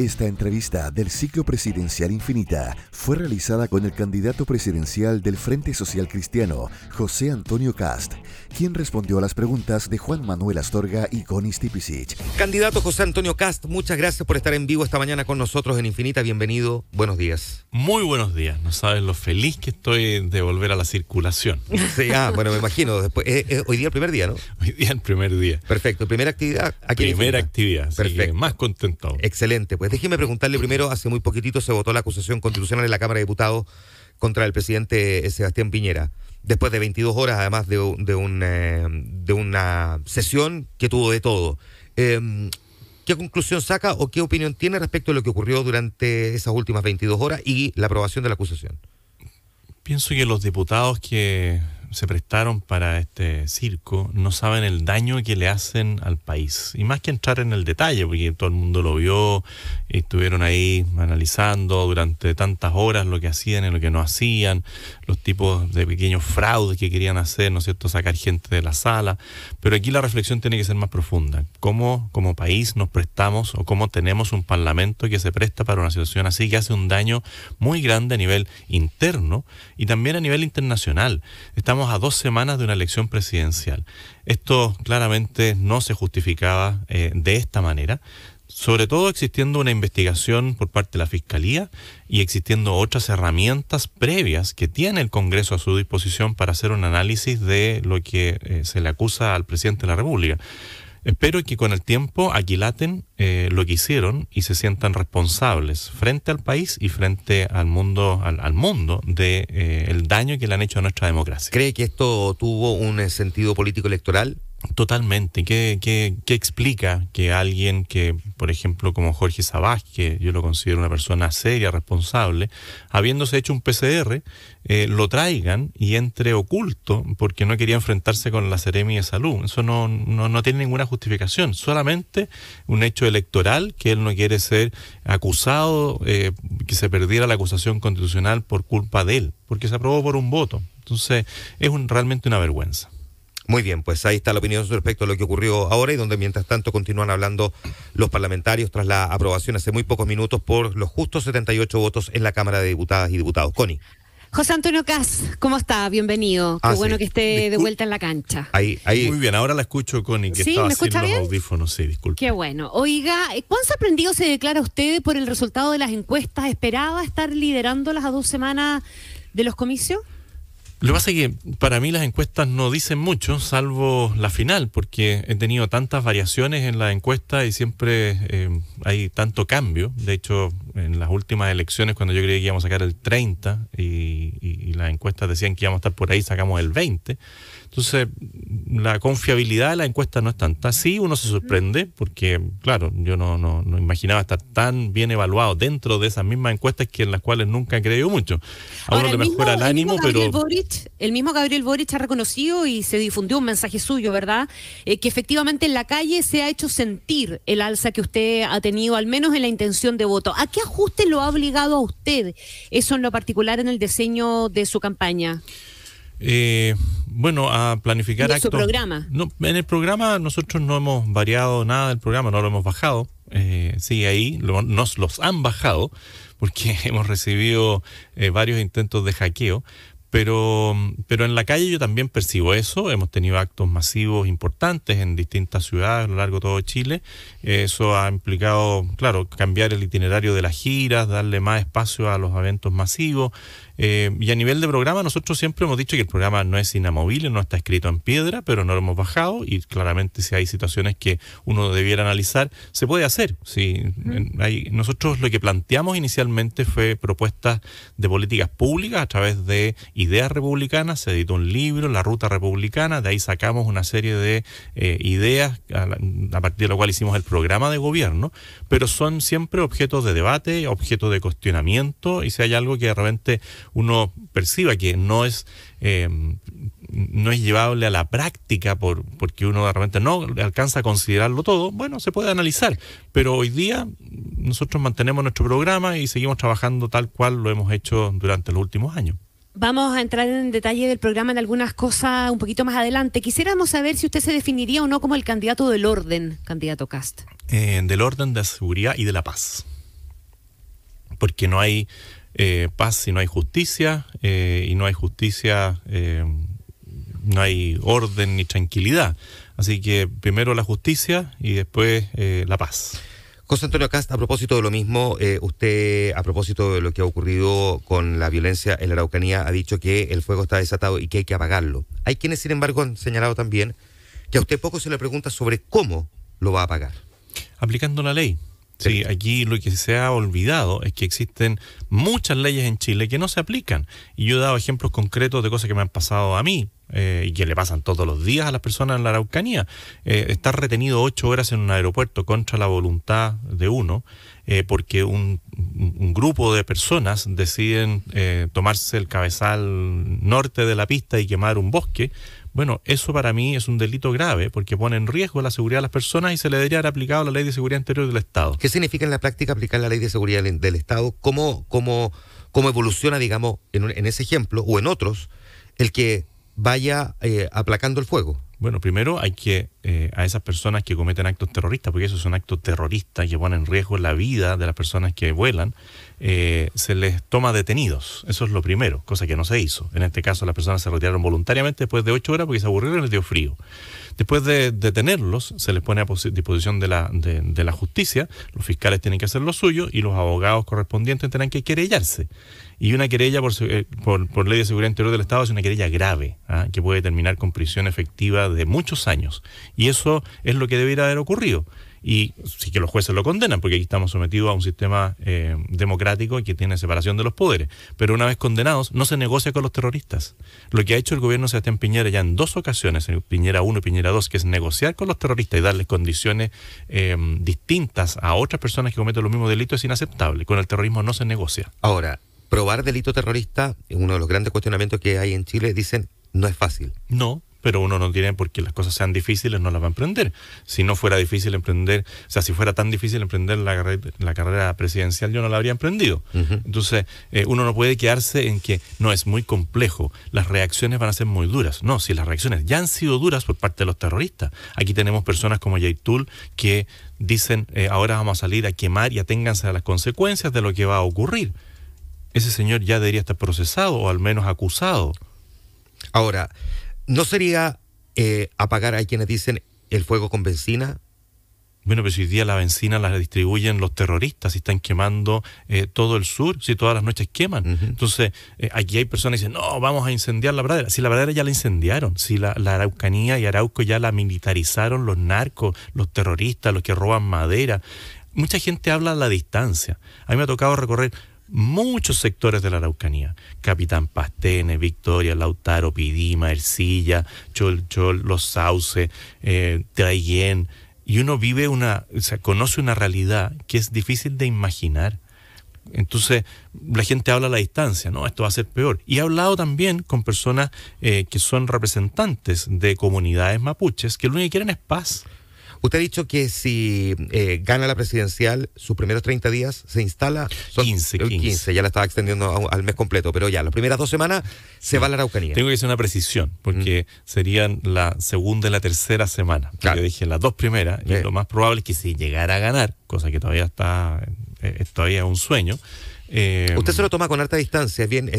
Esta entrevista del ciclo presidencial Infinita fue realizada con el candidato presidencial del Frente Social Cristiano, José Antonio Cast, quien respondió a las preguntas de Juan Manuel Astorga y Connie Stipicic. Candidato José Antonio Cast, muchas gracias por estar en vivo esta mañana con nosotros en Infinita. Bienvenido, buenos días. Muy buenos días, no sabes lo feliz que estoy de volver a la circulación. Sí, ah, bueno, me imagino. Después, eh, eh, hoy día el primer día, ¿no? Hoy día el primer día. Perfecto, primera actividad aquí. Primera actividad, así Perfecto. que más contento. Excelente. Pues déjeme preguntarle primero, hace muy poquitito se votó la acusación constitucional en la Cámara de Diputados contra el presidente eh, Sebastián Piñera. Después de 22 horas, además de, eh, de una sesión que tuvo de todo. Eh, ¿Qué conclusión saca o qué opinión tiene respecto a lo que ocurrió durante esas últimas 22 horas y la aprobación de la acusación? Pienso que los diputados que se prestaron para este circo no saben el daño que le hacen al país. Y más que entrar en el detalle, porque todo el mundo lo vio y estuvieron ahí analizando durante tantas horas lo que hacían y lo que no hacían, los tipos de pequeños fraudes que querían hacer, ¿no es cierto?, sacar gente de la sala. Pero aquí la reflexión tiene que ser más profunda. ¿Cómo como país nos prestamos o cómo tenemos un parlamento que se presta para una situación así que hace un daño muy grande a nivel interno y también a nivel internacional? Estamos a dos semanas de una elección presidencial. Esto claramente no se justificaba eh, de esta manera sobre todo existiendo una investigación por parte de la Fiscalía y existiendo otras herramientas previas que tiene el Congreso a su disposición para hacer un análisis de lo que eh, se le acusa al presidente de la República. Espero que con el tiempo aquilaten eh, lo que hicieron y se sientan responsables frente al país y frente al mundo, al, mundo de eh, el daño que le han hecho a nuestra democracia. ¿Cree que esto tuvo un eh, sentido político electoral? Totalmente. ¿Qué, explica que alguien que, por ejemplo, como Jorge Sabás, que yo lo considero una persona seria, responsable, habiéndose hecho un PCR, eh, lo traigan y entre oculto porque no quería enfrentarse con la Seremi de Salud? Eso no, no, no tiene ninguna justificación. Solamente un hecho electoral que él no quiere ser acusado, eh, que se perdiera la acusación constitucional por culpa de él, porque se aprobó por un voto. Entonces, es un, realmente una vergüenza. Muy bien, pues ahí está la opinión respecto a lo que ocurrió ahora y donde mientras tanto continúan hablando los parlamentarios tras la aprobación hace muy pocos minutos por los justos 78 votos en la Cámara de Diputadas y Diputados. Connie, José Antonio Cas, ¿cómo está? Bienvenido. Qué Ah, bueno sí. que esté de vuelta en la cancha. ahí, ahí. Muy bien, ahora la escucho, Connie, que ¿Sí? estaba ¿Me sin escucha los bien? audífonos. Sí, disculpe. Qué bueno. Oiga, ¿cuán sorprendido se declara usted por el resultado de las encuestas? ¿Esperaba estar liderándolas a dos semanas de los comicios? Lo que pasa es que para mí las encuestas no dicen mucho, salvo la final, porque he tenido tantas variaciones en la encuesta y siempre eh, hay tanto cambio. De hecho, en las últimas elecciones, cuando yo creía que íbamos a sacar el 30 y, las encuestas decían que íbamos a estar por ahí, sacamos el 20. Entonces, la confiabilidad de la encuesta no es tanta. Sí, uno se sorprende, porque, claro, yo no, no, no imaginaba estar tan bien evaluado dentro de esas mismas encuestas que en las cuales nunca he creído mucho. A uno Ahora, le el mismo- mejora el ánimo, pero... Boric, el mismo Gabriel Boric ha reconocido y se difundió un mensaje suyo, ¿verdad? Eh, que efectivamente en la calle se ha hecho sentir el alza que usted ha tenido, al menos en la intención de voto. ¿A qué ajuste lo ha obligado a usted eso en lo particular en el diseño de su campaña? Eh, bueno, a planificar ¿Y en su actos. programa? No, en el programa nosotros no hemos variado nada del programa, no lo hemos bajado. Eh, sigue ahí, lo- nos los han bajado porque hemos recibido eh, varios intentos de hackeo. Pero, pero en la calle yo también percibo eso. Hemos tenido actos masivos importantes en distintas ciudades a lo largo de todo Chile. Eso ha implicado, claro, cambiar el itinerario de las giras, darle más espacio a los eventos masivos. Eh, y a nivel de programa, nosotros siempre hemos dicho que el programa no es inamovible, no está escrito en piedra, pero no lo hemos bajado y claramente si hay situaciones que uno debiera analizar, se puede hacer. Hay- nosotros lo que planteamos inicialmente fue propuestas de políticas públicas a través de ideas republicanas, se editó un libro, La Ruta Republicana, de ahí sacamos una serie de eh, ideas a, la- a partir de lo cual hicimos el programa de gobierno, pero son siempre objetos de debate, objetos de cuestionamiento, y si hay algo que de repente uno perciba que no es eh, no es llevable a la práctica por, porque uno de repente no alcanza a considerarlo todo, bueno, se puede analizar. Pero hoy día nosotros mantenemos nuestro programa y seguimos trabajando tal cual lo hemos hecho durante los últimos años. Vamos a entrar en detalle del programa en algunas cosas un poquito más adelante. Quisiéramos saber si usted se definiría o no como el candidato del orden, candidato Cast. Eh, del orden de la seguridad y de la paz. porque no hay eh, paz si no hay justicia, eh, y no hay justicia, eh, no hay orden ni tranquilidad. Así que primero la justicia y después la paz. José Antonio Cast, a propósito de lo mismo, usted, a propósito de lo que ha ocurrido con la violencia en la Araucanía, ha dicho que el fuego está desatado y que hay que apagarlo. Hay quienes, sin embargo, han señalado también que a usted poco se le pregunta sobre cómo lo va a apagar. Aplicando la ley. Sí, aquí lo que se ha olvidado es que existen muchas leyes en Chile que no se aplican. Y yo he dado ejemplos concretos de cosas que me han pasado a mí eh, y que le pasan todos los días a las personas en la Araucanía. Eh, estar retenido ocho horas en un aeropuerto contra la voluntad de uno, eh, porque un, un, grupo de personas deciden tomarse el cabezal norte de la pista y quemar un bosque bueno, eso para mí es un delito grave porque pone en riesgo la seguridad de las personas y se le debería haber aplicado la ley de seguridad interior del Estado. ¿Qué significa en la práctica aplicar la ley de seguridad del Estado? ¿Cómo, cómo, cómo evoluciona, digamos, en, en ese ejemplo o en otros, el que vaya eh, aplacando el fuego? Bueno, primero hay que eh, a esas personas que cometen actos terroristas, porque esos son actos terroristas que ponen en riesgo la vida de las personas que vuelan, eh, se les toma detenidos. Eso es lo primero, cosa que no se hizo. En este caso las personas se retiraron voluntariamente después de ocho horas porque se aburrieron y les dio frío. Después de detenerlos, se les pone a disposición de la, de, la justicia, los fiscales tienen que hacer lo suyo y los abogados correspondientes tendrán que querellarse. Y una querella eh, por, por, ley de seguridad interior del Estado es una querella grave, ¿ah? que puede terminar con prisión efectiva de muchos años. Y eso es lo que debiera haber ocurrido y sí que los jueces lo condenan, porque aquí estamos sometidos a un sistema eh, democrático que tiene separación de los poderes. Pero una vez condenados, no se negocia con los terroristas. Lo que ha hecho el gobierno de Sebastián Piñera ya en dos ocasiones, en Piñera 1 y Piñera 2, que es negociar con los terroristas y darles condiciones eh, distintas a otras personas que cometen los mismos delitos, es inaceptable. Con el terrorismo no se negocia. Ahora, probar delito terrorista, uno de los grandes cuestionamientos que hay en Chile, dicen, no es fácil. No, pero uno no tiene porque las cosas sean difíciles, no las va a emprender. Si no fuera difícil emprender, o sea, si fuera tan difícil emprender la, la carrera presidencial, yo no la habría emprendido. Entonces, eh, uno no puede quedarse en que no es muy complejo, las reacciones van a ser muy duras. No, si las reacciones ya han sido duras por parte de los terroristas. Aquí tenemos personas como Yaitul que dicen, eh, ahora vamos a salir a quemar y aténganse a las consecuencias de lo que va a ocurrir. Ese señor ya debería estar procesado o al menos acusado. Ahora, ¿No sería eh, apagar a quienes dicen el fuego con benzina? Bueno, pero si hoy día la benzina la distribuyen los terroristas y están quemando eh, todo el sur, si todas las noches queman. Entonces, eh, aquí hay personas que dicen, no, vamos a incendiar la pradera. Si la pradera ya la incendiaron, si la, la, Araucanía y Arauco ya la militarizaron los narcos, los terroristas, los que roban madera. Mucha gente habla a la distancia. A mí me ha tocado recorrer muchos sectores de la Araucanía. Capitán Pastene, Victoria, Lautaro, Pidima, Ercilla, Chol Los Sauces, eh. Y uno vive una, o sea, conoce una realidad que es difícil de imaginar. Entonces, la gente habla a la distancia, ¿no? Esto va a ser peor. Y he hablado también con personas eh, que son representantes de comunidades mapuches que lo único que quieren es paz. Usted ha dicho que si eh, gana la presidencial, sus primeros 30 días se instala. Son 15, 15. ya la estaba extendiendo al mes completo, pero ya, las primeras dos semanas se va a la Araucanía. Tengo que hacer una precisión, porque mm. serían la segunda y la tercera semana. Yo dije las dos primeras, y lo más probable es que si llegara a ganar, cosa que todavía está, eh, es todavía un sueño. Eh, Usted se lo toma con harta distancia, bien,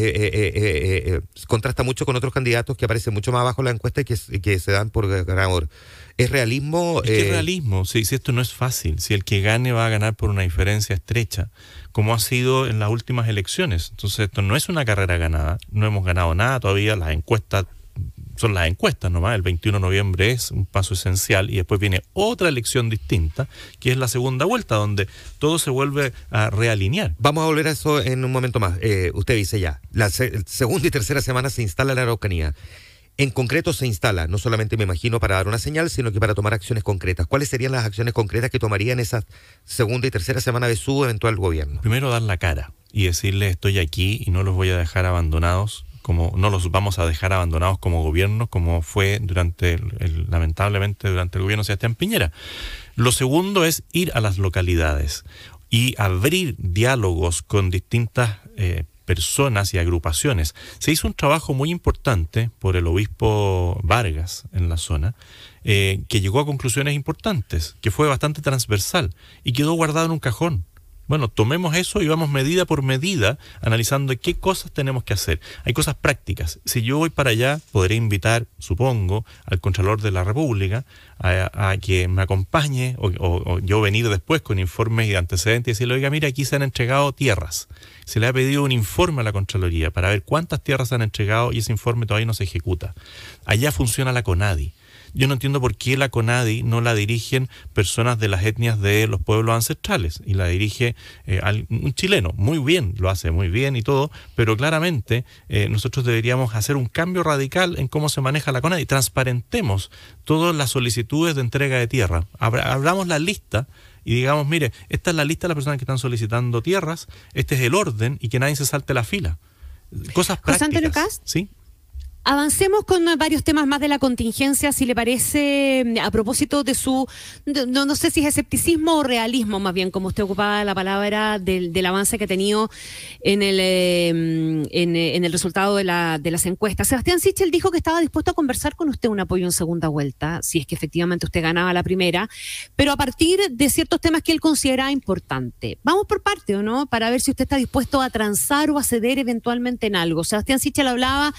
contrasta mucho con otros candidatos que aparecen mucho más abajo en la encuesta y que, que se dan por ganador. ¿Es realismo? Es eh, realismo, si esto no es fácil, si el que gane va a ganar por una diferencia estrecha, como ha sido en las últimas elecciones. Entonces esto no es una carrera ganada, no hemos ganado nada todavía, las encuestas son las encuestas nomás, el 21 de noviembre es un paso esencial y después viene otra elección distinta, que es la segunda vuelta, donde todo se vuelve a realinear. Vamos a volver a eso en un momento más. Eh, usted dice ya, la segunda y tercera semana se instala la Araucanía en concreto se instala, no solamente me imagino para dar una señal, sino que para tomar acciones concretas. ¿Cuáles serían las acciones concretas que tomarían esa segunda y tercera semana de su eventual gobierno? Primero dar la cara y decirle estoy aquí y no los voy a dejar abandonados como no los vamos a dejar abandonados como gobierno, como fue durante el, lamentablemente durante el gobierno de Sebastián Piñera. Lo segundo es ir a las localidades y abrir diálogos con distintas eh, personas y agrupaciones. Se hizo un trabajo muy importante por el obispo Vargas en la zona, eh, que llegó a conclusiones importantes, que fue bastante transversal y quedó guardado en un cajón. Bueno, tomemos eso y vamos medida por medida analizando qué cosas tenemos que hacer. Hay cosas prácticas. Si yo voy para allá, podré invitar, supongo, al Contralor de la República a, que me acompañe o, yo venir después con informes y antecedentes y decirle, oiga, mira, aquí se han entregado tierras. Se le ha pedido un informe a la Contraloría para ver cuántas tierras se han entregado y ese informe todavía no se ejecuta. Allá funciona la CONADI yo no entiendo por qué la CONADI no la dirigen personas de las etnias de los pueblos ancestrales y la dirige eh, un chileno. Muy bien, lo hace muy bien y todo, pero claramente eh, nosotros deberíamos hacer un cambio radical en cómo se maneja la CONADI. Transparentemos todas las solicitudes de entrega de tierra. Hablamos la lista y digamos, mire, esta es la lista de las personas que están solicitando tierras, este es el orden y que nadie se salte la fila. Cosas prácticas. ¿Sí? Avancemos con varios temas más de la contingencia, si le parece, a propósito de su, no, no sé si es escepticismo o realismo, más bien, como usted ocupaba la palabra, del, del avance que ha tenido en el, em, en, en, el resultado de, la, de las encuestas. Sebastián Sichel dijo que estaba dispuesto a conversar con usted un apoyo en segunda vuelta, si es que efectivamente usted ganaba la primera, pero a partir de ciertos temas que él consideraba importantes. Vamos por parte, ¿o no? Para ver si usted está dispuesto a transar o a ceder eventualmente en algo. Sebastián Sichel hablaba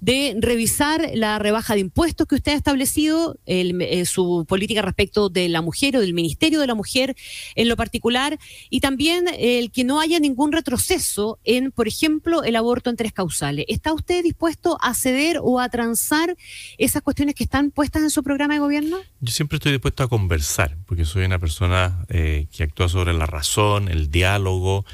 de revisar la rebaja de impuestos que usted ha establecido, eh, su política respecto de la mujer o del Ministerio de la Mujer en lo particular, y también el que no haya ningún retroceso en, por ejemplo, el aborto en tres causales. ¿Está usted dispuesto a ceder o a transar esas cuestiones que están puestas en su programa de gobierno? Yo siempre estoy dispuesto a conversar, porque soy una persona eh, que actúa sobre la razón, el diálogo,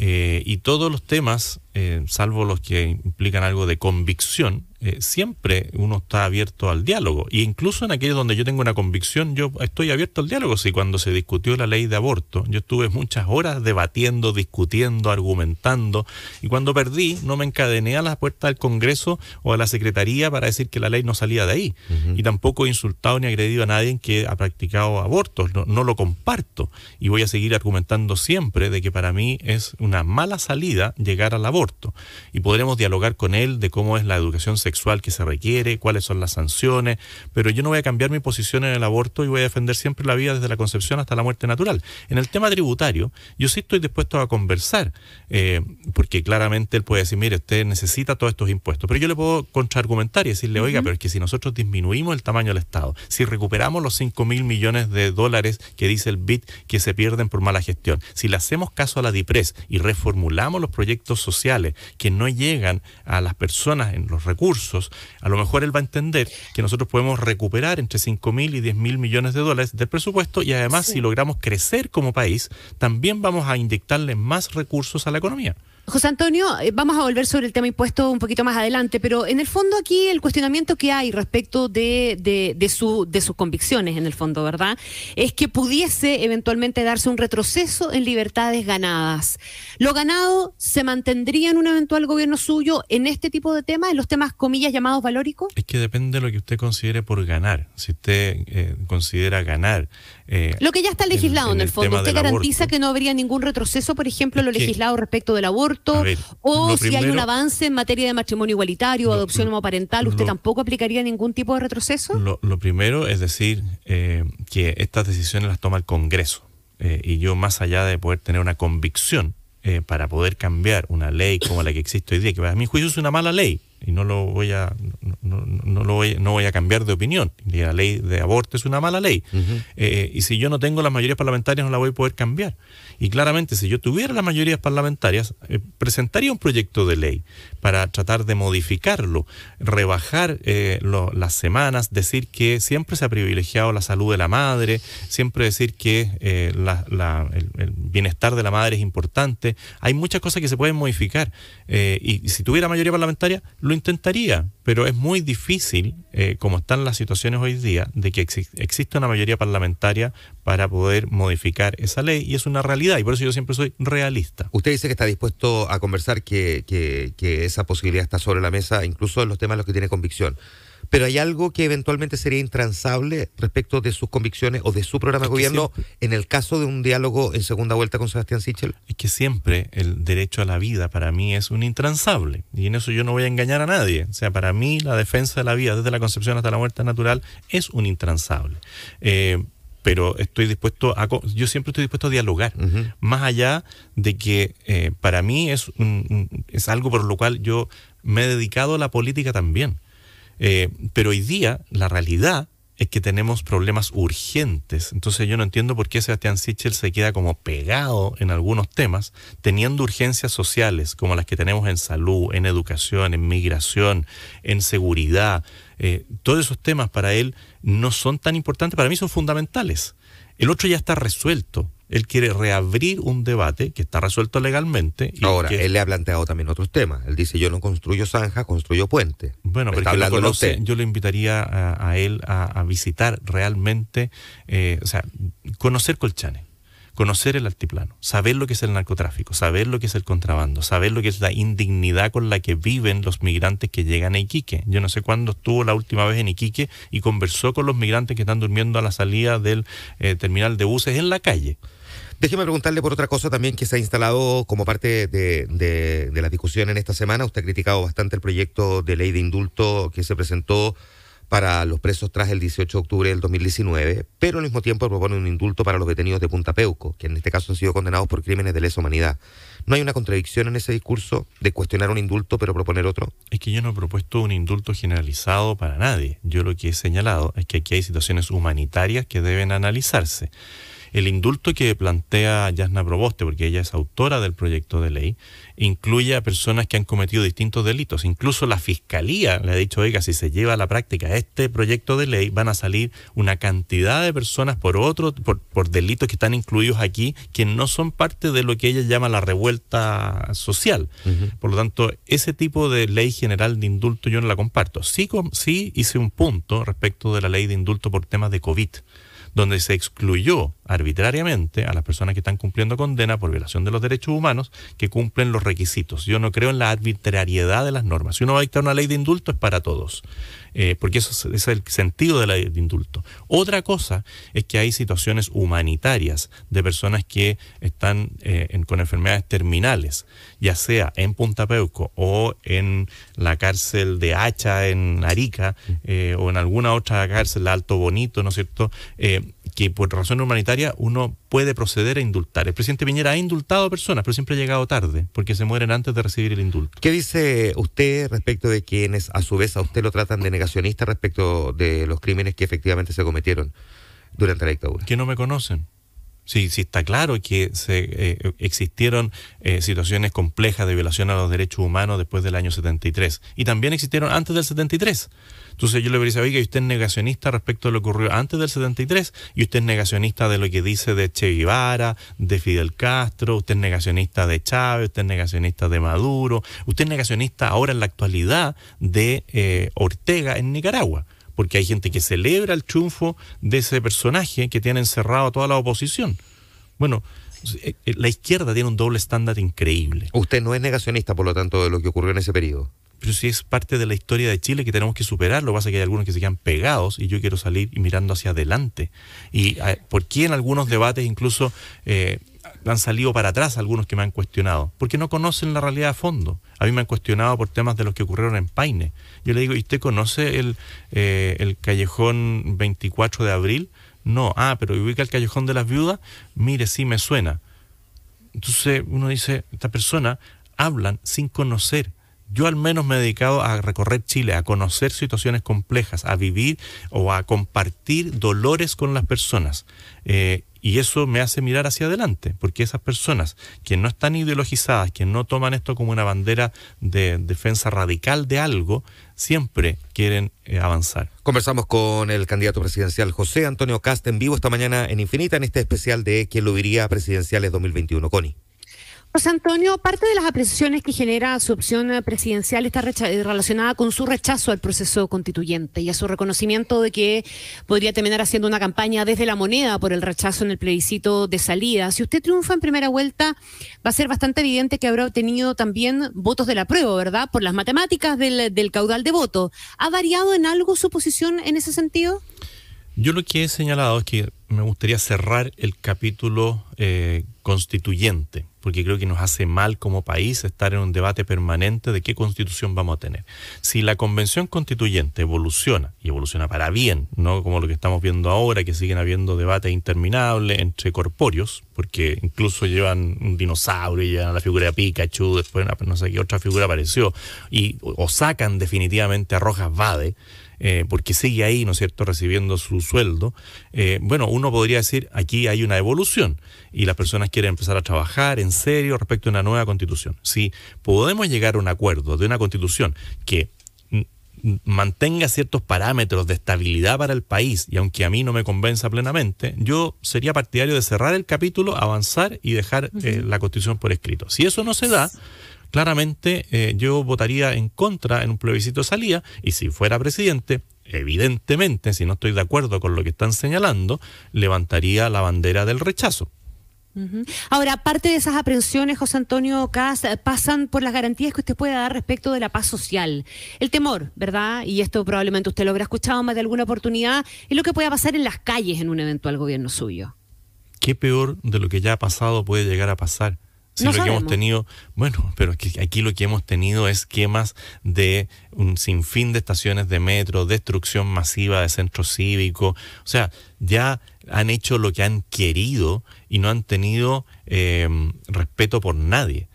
eh, y todos los temas, salvo los que implican algo de convicción, eh, siempre uno está abierto al diálogo. Y incluso en aquellos donde yo tengo una convicción, yo estoy abierto al diálogo. Si cuando se discutió la ley de aborto, yo estuve muchas horas debatiendo, discutiendo, argumentando. Y cuando perdí, no me encadené a la puerta del Congreso o a la Secretaría para decir que la ley no salía de ahí. Y tampoco he insultado ni agredido a nadie que ha practicado abortos. No, no lo comparto. Y voy a seguir argumentando siempre de que para mí es una mala salida llegar al aborto. Y podremos dialogar con él de cómo es la educación sexual sexual que se requiere, cuáles son las sanciones, pero yo no voy a cambiar mi posición en el aborto y voy a defender siempre la vida desde la concepción hasta la muerte natural. En el tema tributario, yo sí estoy dispuesto a conversar, eh, porque claramente él puede decir, mire, usted necesita todos estos impuestos, pero yo le puedo contraargumentar y decirle, oiga, pero es que si nosotros disminuimos el tamaño del Estado, si recuperamos los 5 mil millones de dólares que dice el BIT que se pierden por mala gestión, si le hacemos caso a la DIPRES y reformulamos los proyectos sociales que no llegan a las personas en los recursos, a lo mejor él va a entender que nosotros podemos recuperar entre 5 mil y 10 mil millones de dólares del presupuesto y además si logramos crecer como país, también vamos a inyectarle más recursos a la economía. José Antonio, eh, vamos a volver sobre el tema impuesto un poquito más adelante, pero en el fondo aquí el cuestionamiento que hay respecto de, de, su, de sus convicciones, en el fondo, ¿verdad? Es que pudiese eventualmente darse un retroceso en libertades ganadas. ¿Lo ganado se mantendría en un eventual gobierno suyo en este tipo de temas, en los temas, comillas, llamados valóricos? Es que depende de lo que usted considere por ganar. Si usted eh, considera ganar eh, lo que ya está legislado en, el, fondo. ¿Usted garantiza que no habría ningún retroceso, por ejemplo, en lo legislado respecto del aborto? o si hay un avance en materia de matrimonio igualitario o adopción homoparental, ¿usted tampoco aplicaría ningún tipo de retroceso? Lo, primero es decir eh, que estas decisiones las toma el Congreso. Eh, y yo, más allá de poder tener una convicción para poder cambiar una ley como la que existe hoy día, que a mi juicio es una mala ley, y no lo voy a no, no, lo voy, no voy a cambiar de opinión. La ley de aborto es una mala ley. Eh, y si yo no tengo las mayorías parlamentarias, no la voy a poder cambiar. Y claramente, si yo tuviera las mayorías parlamentarias, eh, presentaría un proyecto de ley para tratar de modificarlo, rebajar eh, las semanas, decir que siempre se ha privilegiado la salud de la madre, siempre decir que el, el, bienestar de la madre es importante. Hay muchas cosas que se pueden modificar. y si tuviera mayoría parlamentaria, lo intentaría, pero es muy difícil, eh, como están las situaciones hoy día, de que exista una mayoría parlamentaria para poder modificar esa ley y es una realidad y por eso yo siempre soy realista. Usted dice que está dispuesto a conversar, que, que, que esa posibilidad está sobre la mesa, incluso en los temas en los que tiene convicción. Pero hay algo que eventualmente sería intransable respecto de sus convicciones o de su programa de gobierno en el caso de un diálogo en segunda vuelta con Sebastián Sichel. Es que siempre el derecho a la vida para mí es un intransable y en eso yo no voy a engañar a nadie. O sea, para mí la defensa de la vida desde la concepción hasta la muerte natural es un intransable. Eh, pero estoy dispuesto a, yo siempre estoy dispuesto a dialogar, más allá de que eh, para mí es, es algo por lo cual yo me he dedicado a la política también. Eh, pero hoy día la realidad es que tenemos problemas urgentes. Entonces yo no entiendo por qué Sebastián Sichel se queda como pegado en algunos temas, teniendo urgencias sociales como las que tenemos en salud, en educación, en migración, en seguridad. Eh, todos esos temas para él no son tan importantes, para mí son fundamentales. El otro ya está resuelto. Él quiere reabrir un debate que está resuelto legalmente. Ahora, él le ha planteado también otros temas. Él dice, yo no construyo zanja, construyo puente. Bueno, pero, conoce, yo le invitaría a, él a, visitar realmente, eh, o sea, conocer Colchane conocer el altiplano, saber lo que es el narcotráfico, saber lo que es el contrabando, saber lo que es la indignidad con la que viven los migrantes que llegan a Iquique. Yo no sé cuándo estuvo la última vez en Iquique y conversó con los migrantes que están durmiendo a la salida del eh, terminal de buses en la calle. Déjeme preguntarle por otra cosa también que se ha instalado como parte de, de la discusión en esta semana. Usted ha criticado bastante el proyecto de ley de indulto que se presentó para los presos tras el 18 de octubre del 2019, pero al mismo tiempo propone un indulto para los detenidos de Punta Peuco, que en este caso han sido condenados por crímenes de lesa humanidad. ¿No hay una contradicción en ese discurso de cuestionar un indulto pero proponer otro? Es que yo no he propuesto un indulto generalizado para nadie. Yo lo que he señalado es que aquí hay situaciones humanitarias que deben analizarse. El indulto que plantea Yasna Proboste, porque ella es autora del proyecto de ley, incluye a personas que han cometido distintos delitos. Incluso la fiscalía le ha dicho, oiga, si se lleva a la práctica este proyecto de ley, van a salir una cantidad de personas por otro, por, delitos que están incluidos aquí, que no son parte de lo que ella llama la revuelta social. Por lo tanto, ese tipo de ley general de indulto yo no la comparto. Sí, sí hice un punto respecto de la ley de indulto por temas de COVID donde se excluyó arbitrariamente a las personas que están cumpliendo condena por violación de los derechos humanos que cumplen los requisitos. Yo no creo en la arbitrariedad de las normas. Si uno va a dictar una ley de indulto es para todos. Eh, porque eso es, el sentido de la de indulto. Otra cosa es que hay situaciones humanitarias de personas que están eh, con enfermedades terminales, ya sea en Punta Peuco o en la cárcel de Hacha en Arica eh, o en alguna otra cárcel, Alto Bonito, ¿no es cierto? Que por razón humanitaria uno puede proceder a indultar. El presidente Piñera ha indultado a personas, pero siempre ha llegado tarde, porque se mueren antes de recibir el indulto. ¿Qué dice usted respecto de quienes a su vez a usted lo tratan de negacionista respecto de los crímenes que efectivamente se cometieron durante la dictadura? Que no me conocen. Sí, sí está claro que se, eh, existieron eh, situaciones complejas de violación a los derechos humanos después del año 73 y también existieron antes del 73. Entonces yo le diría, oiga, usted es negacionista respecto a lo que ocurrió antes del 73 y usted es negacionista de lo que dice de Che Guevara, de Fidel Castro, usted es negacionista de Chávez, usted es negacionista de Maduro, usted es negacionista ahora en la actualidad de eh, Ortega en Nicaragua porque hay gente que celebra el triunfo de ese personaje que tiene encerrado a toda la oposición. Bueno, eh, eh, la izquierda tiene un doble estándar increíble. Usted no es negacionista, por lo tanto, de lo que ocurrió en ese periodo pero si es parte de la historia de Chile que tenemos que superar. Lo que pasa es que hay algunos que se quedan pegados y yo quiero salir mirando hacia adelante. Y eh, por qué en algunos debates incluso eh, han salido para atrás algunos que me han cuestionado, porque no conocen la realidad a fondo. A mí me han cuestionado por temas de los que ocurrieron en Paine. Yo le digo, ¿y usted conoce el, eh, el callejón 24 de abril? No, ah, pero ubica el callejón de las viudas, mire, sí me suena. Entonces uno dice, esta persona hablan sin conocer yo al menos me he dedicado a recorrer Chile, a conocer situaciones complejas, a vivir o a compartir dolores con las personas. Eh, y eso me hace mirar hacia adelante, porque esas personas que no están ideologizadas, que no toman esto como una bandera de defensa radical de algo, siempre quieren eh, avanzar. Conversamos con el candidato presidencial José Antonio Cast en vivo esta mañana en Infinita, en este especial de ¿Quién lo diría? Presidenciales 2021. Connie. José Antonio, parte de las apreciaciones que genera su opción presidencial está eh, relacionada con su rechazo al proceso constituyente y a su reconocimiento de que podría terminar haciendo una campaña desde la moneda por el rechazo en el plebiscito de salida. Si usted triunfa en primera vuelta, va a ser bastante evidente que habrá obtenido también votos de la prueba, ¿verdad? Por las matemáticas del, caudal de voto. ¿Ha variado en algo su posición en ese sentido? Yo lo que he señalado es que me gustaría cerrar el capítulo eh, constituyente porque creo que nos hace mal como país estar en un debate permanente de qué constitución vamos a tener. Si la convención constituyente evoluciona, y evoluciona para bien, no como lo que estamos viendo ahora, que siguen habiendo debates interminables entre corpóreos, porque incluso llevan un dinosaurio y llevan a la figura de Pikachu, después no sé qué otra figura apareció, y o sacan definitivamente a Rojas Vade, eh, porque sigue ahí, ¿no es cierto?, recibiendo su sueldo, eh, bueno, uno podría decir, aquí hay una evolución y las personas quieren empezar a trabajar en serio respecto a una nueva constitución. Si podemos llegar a un acuerdo de una constitución que mantenga ciertos parámetros de estabilidad para el país y aunque a mí no me convenza plenamente, yo sería partidario de cerrar el capítulo, avanzar y dejar eh, la constitución por escrito. Si eso no se da, claramente eh, yo votaría en contra en un plebiscito de salida y si fuera presidente, evidentemente, si no estoy de acuerdo con lo que están señalando, levantaría la bandera del rechazo. Ahora, parte de esas aprehensiones, José Antonio Cas, pasan por las garantías que usted puede dar respecto de la paz social. El temor, ¿verdad? Y esto probablemente usted lo habrá escuchado más de alguna oportunidad, es lo que pueda pasar en las calles en un eventual gobierno suyo. ¿Qué peor de lo que ya ha pasado puede llegar a pasar? Si lo que hemos tenido, bueno, pero aquí lo que hemos tenido es quemas de un sinfín de estaciones de metro, destrucción masiva de centros cívicos, o sea, ya han hecho lo que han querido y no han tenido em, respeto por nadie.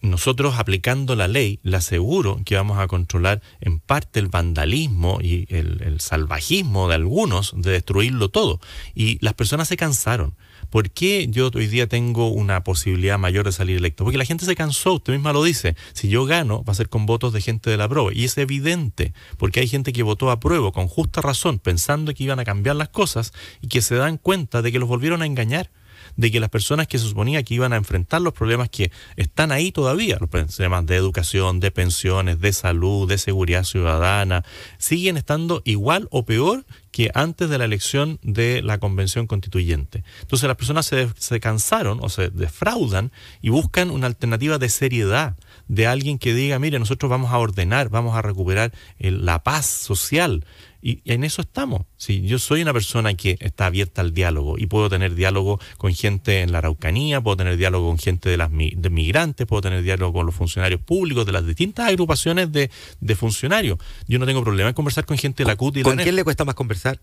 Nosotros aplicando la ley, le aseguro que vamos a controlar en parte el vandalismo y el salvajismo de algunos de destruirlo todo. Y las personas se cansaron. ¿Por qué yo hoy día tengo una posibilidad mayor de salir electo? Porque la gente se cansó, usted misma lo dice. Si yo gano, va a ser con votos de gente de la prueba. Y es evidente, porque hay gente que votó a prueba con justa razón, pensando que iban a cambiar las cosas y que se dan cuenta de que los volvieron a engañar de que las personas que se suponía que iban a enfrentar los problemas que están ahí todavía, los problemas de educación, de pensiones, de salud, de seguridad ciudadana, siguen estando igual o peor que antes de la elección de la convención constituyente. Entonces las personas se, se cansaron o se defraudan y buscan una alternativa de seriedad de alguien que diga, mire, nosotros vamos a ordenar, vamos a recuperar la paz social, y, en eso estamos. Si yo soy una persona que está abierta al diálogo y puedo tener diálogo con gente en la Araucanía, puedo tener diálogo con gente de las de migrantes, puedo tener diálogo con los funcionarios públicos de las distintas agrupaciones de, funcionarios. Yo no tengo problema en conversar con gente de la CUT y ¿Con la quién le cuesta más conversar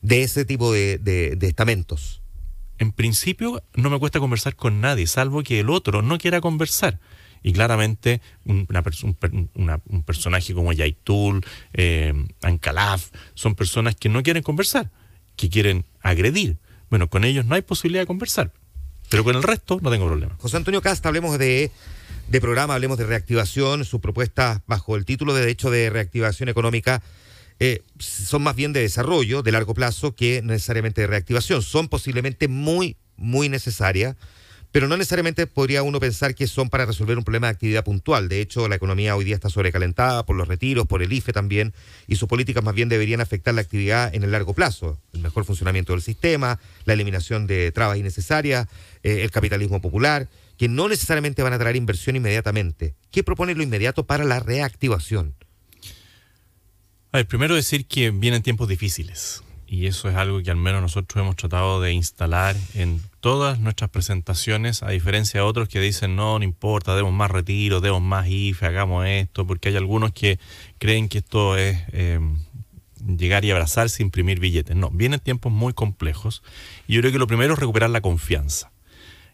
de ese tipo de, de estamentos? En principio no me cuesta conversar con nadie, salvo que el otro no quiera conversar. Y claramente un, un personaje como Yaitul, eh, Ancalaf, son personas que no quieren conversar, que quieren agredir. Bueno, con ellos no hay posibilidad de conversar, pero con el resto no tengo problema. José Antonio Casta, hablemos de, de programa, hablemos de reactivación, sus propuestas bajo el título de Derecho de Reactivación Económica. Eh, son más bien de desarrollo de largo plazo que necesariamente de reactivación. Son posiblemente muy, muy necesarias pero no necesariamente podría uno pensar que son para resolver un problema de actividad puntual. De hecho, la economía hoy día está sobrecalentada por los retiros, por el IFE también, y sus políticas más bien deberían afectar la actividad en el largo plazo, el mejor funcionamiento del sistema, la eliminación de trabas innecesarias, eh, el capitalismo popular, que no necesariamente van a traer inversión inmediatamente. ¿Qué propone lo inmediato para la reactivación? A ver, primero decir que vienen tiempos difíciles y eso es algo que al menos nosotros hemos tratado de instalar en todas nuestras presentaciones, a diferencia de otros que dicen, no, no importa, demos más retiro, demos más IFE, hagamos esto, porque hay algunos que creen que esto es eh, llegar y abrazarse, imprimir billetes. No, vienen tiempos muy complejos y yo creo que lo primero es recuperar la confianza.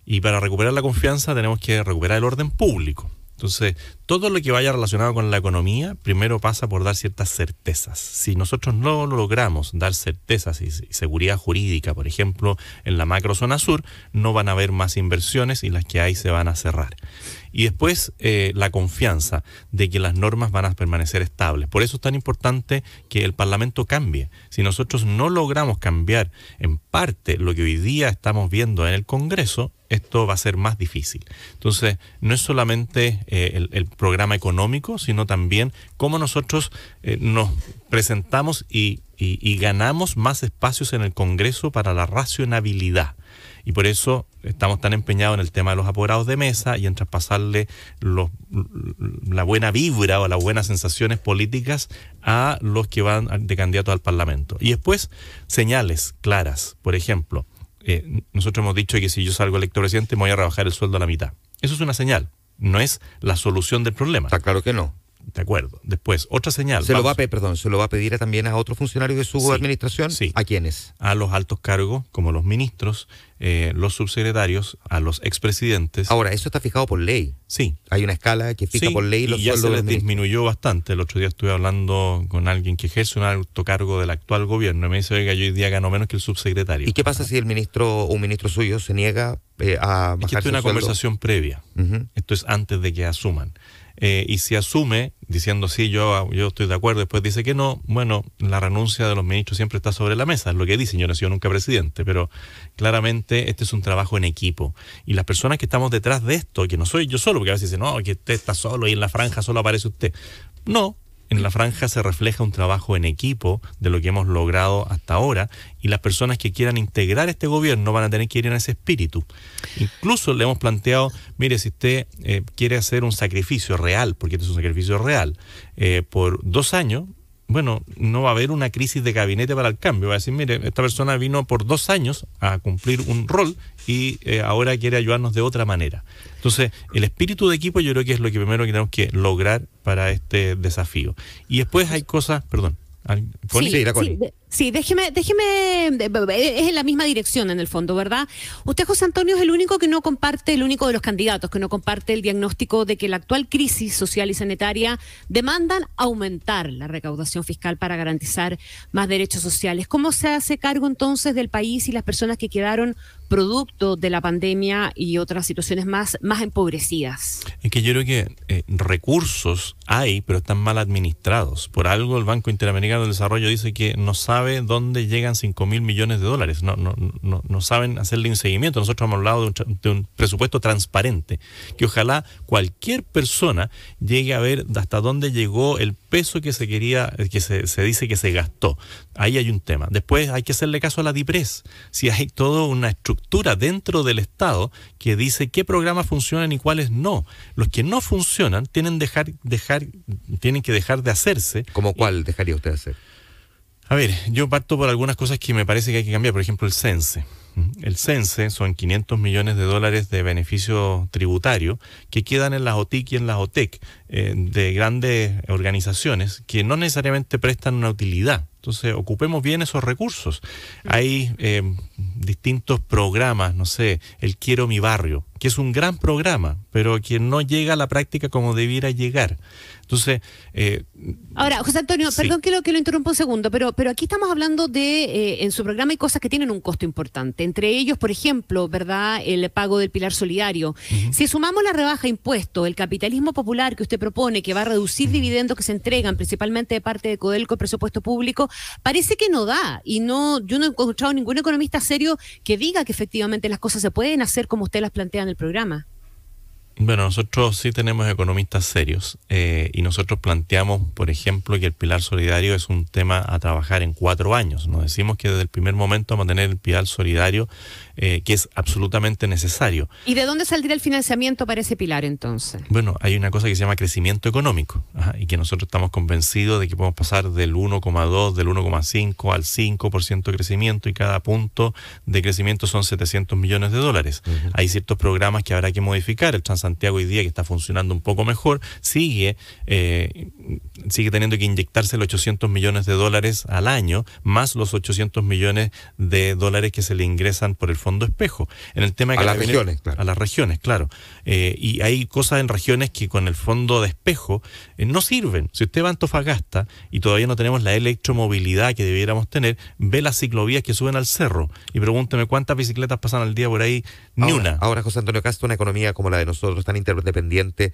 Y para recuperar la confianza tenemos que recuperar el orden público. Entonces, todo lo que vaya relacionado con la economía, primero pasa por dar ciertas certezas. Si nosotros no lo logramos dar certezas y, seguridad jurídica, por ejemplo, en la macrozona sur, no van a haber más inversiones y las que hay se van a cerrar. Y después eh, la confianza de que las normas van a permanecer estables. Por eso es tan importante que el Parlamento cambie. Si nosotros no logramos cambiar en parte lo que hoy día estamos viendo en el Congreso, esto va a ser más difícil. Entonces, no es solamente eh, el, programa económico, sino también cómo nosotros eh, nos presentamos y, ganamos más espacios en el Congreso para la racionabilidad. Y por eso estamos tan empeñados en el tema de los apoderados de mesa y en traspasarle la buena vibra o las buenas sensaciones políticas a los que van de candidato al Parlamento. Y después, señales claras. Por ejemplo, eh, nosotros hemos dicho que si yo salgo electo presidente me voy a rebajar el sueldo a la mitad. Eso es una señal, no es la solución del problema. Está claro que no. De acuerdo. Después, otra señal. ¿Se lo va a pedir, perdón, se lo va a pedir también a otros funcionarios de su administración? Sí. ¿A quiénes? A los altos cargos, como los ministros, eh, los subsecretarios, a los expresidentes. Ahora, eso está fijado por ley. Sí. Hay una escala que fija por ley los y ya se les disminuyó bastante. El otro día estuve hablando con alguien que ejerce un alto cargo del actual gobierno y me dice, oiga, yo hoy día gano menos que el subsecretario. ¿Y qué pasa si el ministro o un ministro suyo se niega eh, a bajar es que esto es una conversación previa. Esto es antes de que asuman. Eh, y si asume diciendo sí, yo, yo estoy de acuerdo, después dice que no, bueno, la renuncia de los ministros siempre está sobre la mesa, es lo que dice, yo no he sido nunca presidente, pero claramente este es un trabajo en equipo. Y las personas que estamos detrás de esto, que no soy yo solo, porque a veces dicen, no, que usted está solo y en la franja solo aparece usted. No, en la franja se refleja un trabajo en equipo de lo que hemos logrado hasta ahora y las personas que quieran integrar este gobierno van a tener que ir en ese espíritu. Incluso le hemos planteado, mire, si usted eh, quiere hacer un sacrificio real, porque este es un sacrificio real, eh, por dos años, bueno, no va a haber una crisis de gabinete para el cambio. Va a decir, mire, esta persona vino por dos años a cumplir un rol y eh, ahora quiere ayudarnos de otra manera. Entonces, el espíritu de equipo yo creo que es lo que primero que tenemos que lograr para este desafío. Y después hay cosas, perdón. Sí, sí, Sí, déjeme, déjeme, es en la misma dirección en el fondo, ¿verdad? Usted, José Antonio, es el único que no comparte, el único de los candidatos que no comparte el diagnóstico de que la actual crisis social y sanitaria demandan aumentar la recaudación fiscal para garantizar más derechos sociales. ¿Cómo se hace cargo entonces del país y las personas que quedaron producto de la pandemia y otras situaciones más, más empobrecidas? Es que yo creo que eh, recursos hay, pero están mal administrados. Por algo el Banco Interamericano del Desarrollo dice que no sabe dónde llegan 5 mil millones de dólares, no, no, no, no saben hacerle un seguimiento. Nosotros hemos hablado de un, presupuesto transparente, que ojalá cualquier persona llegue a ver hasta dónde llegó el peso que se quería, que se, se dice que se gastó. Ahí hay un tema. Después hay que hacerle caso a la DIPRES. Si hay toda una estructura dentro del Estado que dice qué programas funcionan y cuáles no. Los que no funcionan tienen, dejar, dejar, tienen que dejar de hacerse. ¿Cómo cuál dejaría usted hacer? A ver, yo parto por algunas cosas que me parece que hay que cambiar. Por ejemplo, el CENSE. El CENSE son 500 millones de dólares de beneficio tributario que quedan en las OTIC y en las OTEC eh, de grandes organizaciones que no necesariamente prestan una utilidad. Entonces, ocupemos bien esos recursos. Hay eh, distintos programas, no sé, el Quiero mi barrio, que es un gran programa, pero que no llega a la práctica como debiera llegar. Entonces... Eh, Ahora, José Antonio, perdón que lo, que lo interrumpa un segundo, pero, pero aquí estamos hablando de, eh, en su programa hay cosas que tienen un costo importante. Entre ellos, por ejemplo, ¿verdad? El pago del pilar solidario. Si sumamos la rebaja de impuestos, el capitalismo popular que usted propone, que va a reducir dividendos que se entregan principalmente de parte de Codelco, el presupuesto público, parece que no da. Y no, yo no he encontrado ningún economista serio que diga que efectivamente las cosas se pueden hacer como usted las plantea en el programa. Bueno, nosotros sí tenemos economistas serios eh, y nosotros planteamos, por ejemplo, que el pilar solidario es un tema a trabajar en cuatro años. Nos decimos que desde el primer momento vamos a tener el pilar solidario eh, que es absolutamente necesario. ¿Y de dónde saldría el financiamiento para ese pilar entonces? Bueno, hay una cosa que se llama crecimiento económico y que nosotros estamos convencidos de que podemos pasar del 1,2, del 1,5 al 5% de crecimiento y cada punto de crecimiento son 700 millones de dólares. Hay ciertos programas que habrá que modificar. El Transantiago hoy día, que está funcionando un poco mejor, sigue, eh, sigue teniendo que inyectarse los 800 millones de dólares al año, más los 800 millones de dólares que se le ingresan por el Fondo espejo. En el tema a las regiones, claro. A las regiones, claro. Eh, y hay cosas en regiones que con el fondo de espejo eh, no sirven. Si usted va a Antofagasta y todavía no tenemos la electromovilidad que debiéramos tener, ve las ciclovías que suben al cerro y pregúnteme cuántas bicicletas pasan al día por ahí. Ni una. Ahora, José Antonio Castro, una economía como la de nosotros, tan interdependiente,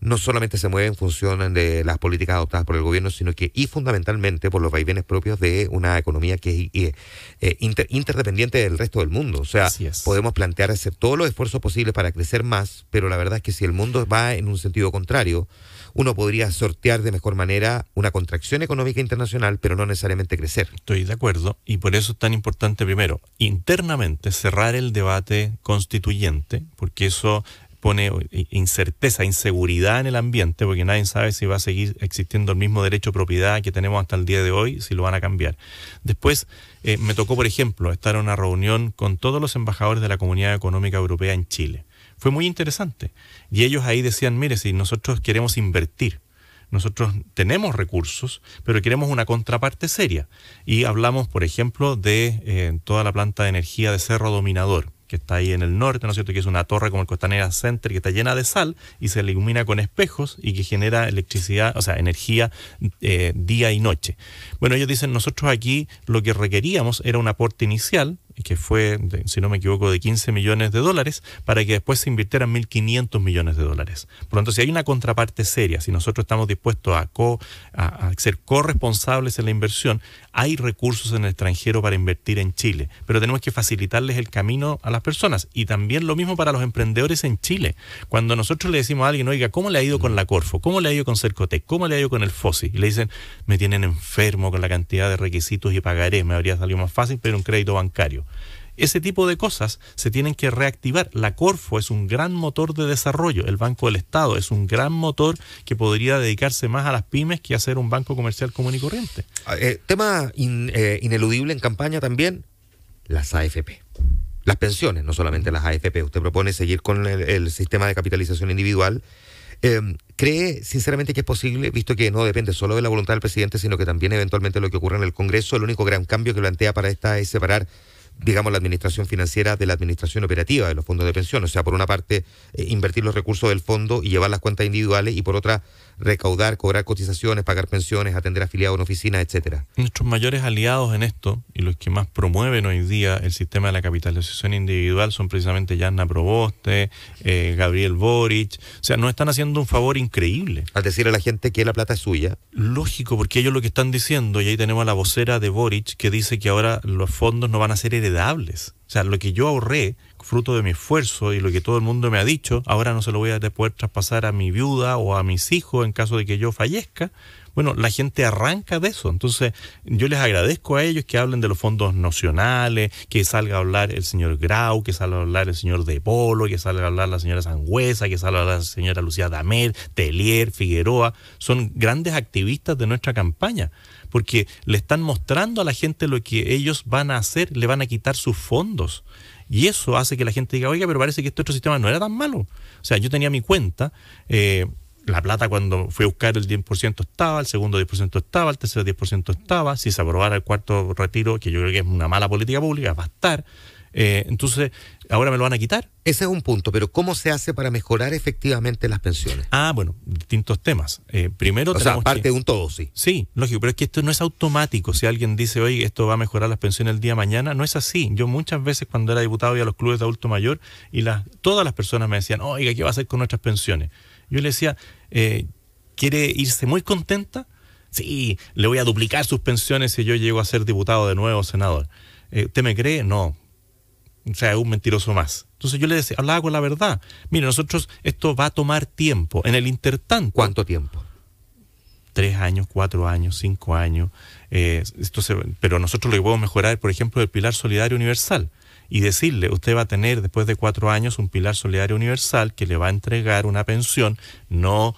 no solamente se mueve en función de las políticas adoptadas por el gobierno, sino que y fundamentalmente por los vaivenes propios de una economía que es eh, interdependiente del resto del mundo. O sea, podemos plantear hacer todos los esfuerzos posibles para crecer más, pero la verdad es que si el mundo va en un sentido contrario, uno podría sortear de mejor manera una contracción económica internacional, pero no necesariamente crecer. Estoy de acuerdo, y por eso es tan importante, primero, internamente cerrar el debate constituyente, porque eso pone incerteza, inseguridad en el ambiente, porque nadie sabe si va a seguir existiendo el mismo derecho a propiedad que tenemos hasta el día de hoy, si lo van a cambiar. Después, eh, me tocó, por ejemplo, estar en una reunión con todos los embajadores de la Comunidad Económica Europea en Chile. Fue muy interesante. Y ellos ahí decían, mire, si nosotros queremos invertir, nosotros tenemos recursos, pero queremos una contraparte seria. Y hablamos, por ejemplo, de eh, toda la planta de energía de Cerro Dominador que está ahí en el norte, ¿no es cierto? Que es una torre como el Costanera Center que está llena de sal y se ilumina con espejos y que genera electricidad, o sea, energía eh, día y noche. Bueno, ellos dicen, nosotros aquí lo que requeríamos era un aporte inicial que fue, si no me equivoco, de 15 millones de dólares, para que después se invirtieran 1.500 millones de dólares. Por lo tanto, si hay una contraparte seria, si nosotros estamos dispuestos a, a, ser corresponsables en la inversión, hay recursos en el extranjero para invertir en Chile, pero tenemos que facilitarles el camino a las personas. Y también lo mismo para los emprendedores en Chile. Cuando nosotros le decimos a alguien, oiga, ¿cómo le ha ido con la Corfo? ¿Cómo le ha ido con Cercotec? ¿Cómo le ha ido con el FOSI? Y le dicen, me tienen enfermo con la cantidad de requisitos y pagaré, me habría salido más fácil pedir un crédito bancario. Ese tipo de cosas se tienen que reactivar. La Corfo es un gran motor de desarrollo, el Banco del Estado es un gran motor que podría dedicarse más a las pymes que a ser un banco comercial común y corriente. Ah, eh, tema eh, ineludible en campaña también, las AFP. Las pensiones, no solamente las AFP. Usted propone seguir con el, sistema de capitalización individual. Eh, ¿Cree sinceramente que es posible, visto que no depende solo de la voluntad del presidente, sino que también eventualmente lo que ocurre en el Congreso? El único gran cambio que plantea para esta es separar digamos, la administración financiera de la administración operativa de los fondos de pensión. O sea, por una parte, eh, invertir los recursos del fondo y llevar las cuentas individuales y por otra, recaudar, cobrar cotizaciones, pagar pensiones, atender afiliados en oficinas, etcétera. Nuestros mayores aliados en esto y los que más promueven hoy día el sistema de la capitalización individual son precisamente Yanna Proboste, eh, Gabriel Boric. O sea, nos están haciendo un favor increíble. Al decir a la gente que la plata es suya. Lógico, porque ellos lo que están diciendo, y ahí tenemos a la vocera de Boric que dice que ahora los fondos no van a ser heredables. O sea, lo que yo ahorré fruto de mi esfuerzo y lo que todo el mundo me ha dicho, ahora no se lo voy a poder traspasar a mi viuda o a mis hijos en caso de que yo fallezca. Bueno, la gente arranca de eso. Entonces, yo les agradezco a ellos que hablen de los fondos nacionales, que salga a hablar el señor Grau, que salga a hablar el señor De Polo, que salga a hablar la señora Sangüesa, que salga a hablar la señora Lucía Damer, Telier, Figueroa. Son grandes activistas de nuestra campaña porque le están mostrando a la gente lo que ellos van a hacer, le van a quitar sus fondos. Y eso hace que la gente diga, oiga, pero parece que este otro sistema no era tan malo. O sea, yo tenía mi cuenta, eh, la plata cuando fui a buscar el 10% estaba, el segundo 10% estaba, el tercer 10% estaba, si se aprobara el cuarto retiro, que yo creo que es una mala política pública, va a estar. Eh, entonces, ahora me lo van a quitar. Ese es un punto, pero ¿cómo se hace para mejorar efectivamente las pensiones? Ah, bueno, distintos temas. Eh, primero o sea, parte de un todo, sí. Sí, lógico, pero es que esto no es automático. Si alguien dice, oye, esto va a mejorar las pensiones el día de mañana, no es así. Yo muchas veces cuando era diputado iba a los clubes de adulto mayor y las, todas las personas me decían, oiga, ¿qué va a hacer con nuestras pensiones? Yo le decía, eh, ¿quiere irse muy contenta? Sí, le voy a duplicar sus pensiones si yo llego a ser diputado de nuevo, senador. Eh, ¿Usted me cree? No, o sea, es un mentiroso más. Entonces yo le decía, hablaba con la verdad. Mire, nosotros, esto va a tomar tiempo. En el intertanto. ¿Cuánto tiempo? Tres años, cuatro años, cinco años. Eh, esto pero nosotros lo que podemos mejorar es, por ejemplo, el pilar solidario universal. Y decirle, usted va a tener después de cuatro años un pilar solidario universal que le va a entregar una pensión no